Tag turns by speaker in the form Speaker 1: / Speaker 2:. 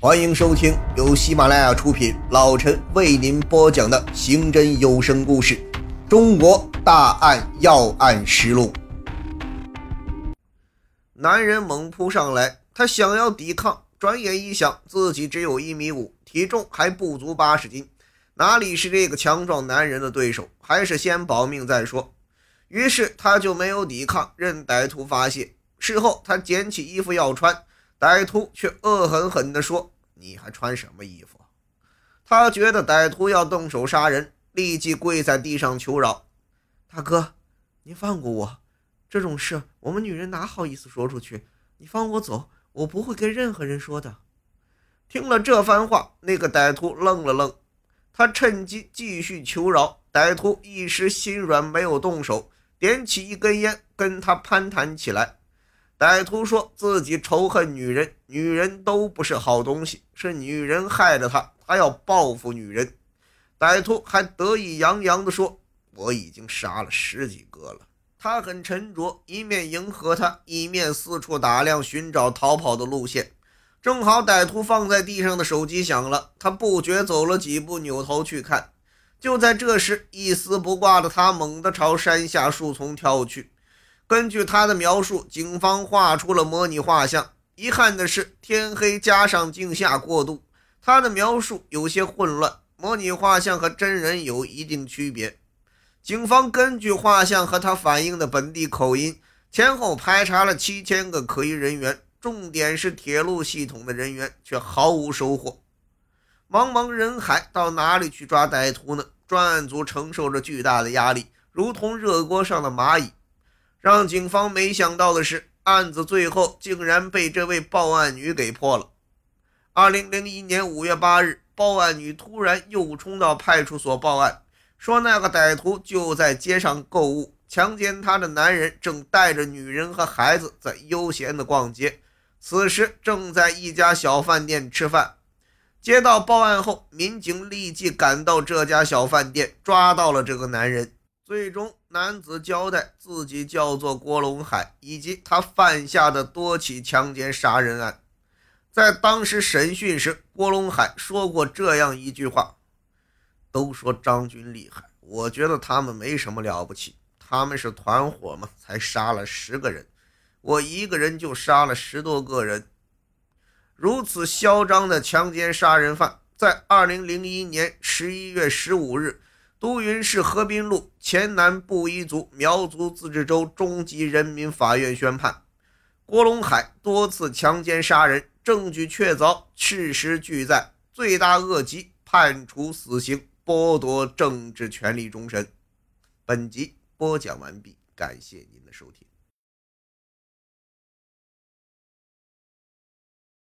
Speaker 1: 欢迎收听由喜马拉雅出品，老陈为您播讲的刑侦有声故事《中国大案要案实录》。男人猛扑上来，他想要抵抗，转眼一想，自己只有一米五，体重还不足八十斤，哪里是这个强壮男人的对手？还是先保命再说。于是他就没有抵抗，任歹徒发泄。事后，他捡起衣服要穿。歹徒却恶狠狠地说：“你还穿什么衣服？”他觉得歹徒要动手杀人，立即跪在地上求饶：“大哥，您放过我！这种事我们女人哪好意思说出去？你放我走，我不会跟任何人说的。”听了这番话，那个歹徒愣了愣，他趁机继续求饶。歹徒一时心软，没有动手，点起一根烟，跟他攀谈起来。歹徒说自己仇恨女人，女人都不是好东西，是女人害了他，他要报复女人。歹徒还得意洋洋地说：“我已经杀了十几个了。”他很沉着，一面迎合他，一面四处打量，寻找逃跑的路线。正好歹徒放在地上的手机响了，他不觉走了几步，扭头去看。就在这时，一丝不挂的他猛地朝山下树丛跳去。根据他的描述，警方画出了模拟画像。遗憾的是，天黑加上镜下过度，他的描述有些混乱。模拟画像和真人有一定区别。警方根据画像和他反映的本地口音，前后排查了七千个可疑人员，重点是铁路系统的人员，却毫无收获。茫茫人海，到哪里去抓歹徒呢？专案组承受着巨大的压力，如同热锅上的蚂蚁。让警方没想到的是，案子最后竟然被这位报案女给破了。二零零一年五月八日，报案女突然又冲到派出所报案，说那个歹徒就在街上购物，强奸她的男人正带着女人和孩子在悠闲的逛街，此时正在一家小饭店吃饭。接到报案后，民警立即赶到这家小饭店，抓到了这个男人。最终，男子交代自己叫做郭龙海，以及他犯下的多起强奸杀人案。在当时审讯时，郭龙海说过这样一句话：“都说张军厉害，我觉得他们没什么了不起，他们是团伙嘛，才杀了十个人，我一个人就杀了十多个人。”如此嚣张的强奸杀人犯，在二零零一年十一月十五日。都匀市河滨路黔南布依族苗族自治州中级人民法院宣判：郭龙海多次强奸杀人，证据确凿，事实俱在，罪大恶极，判处死刑，剥夺政治权利终身。本集播讲完毕，感谢您的收听。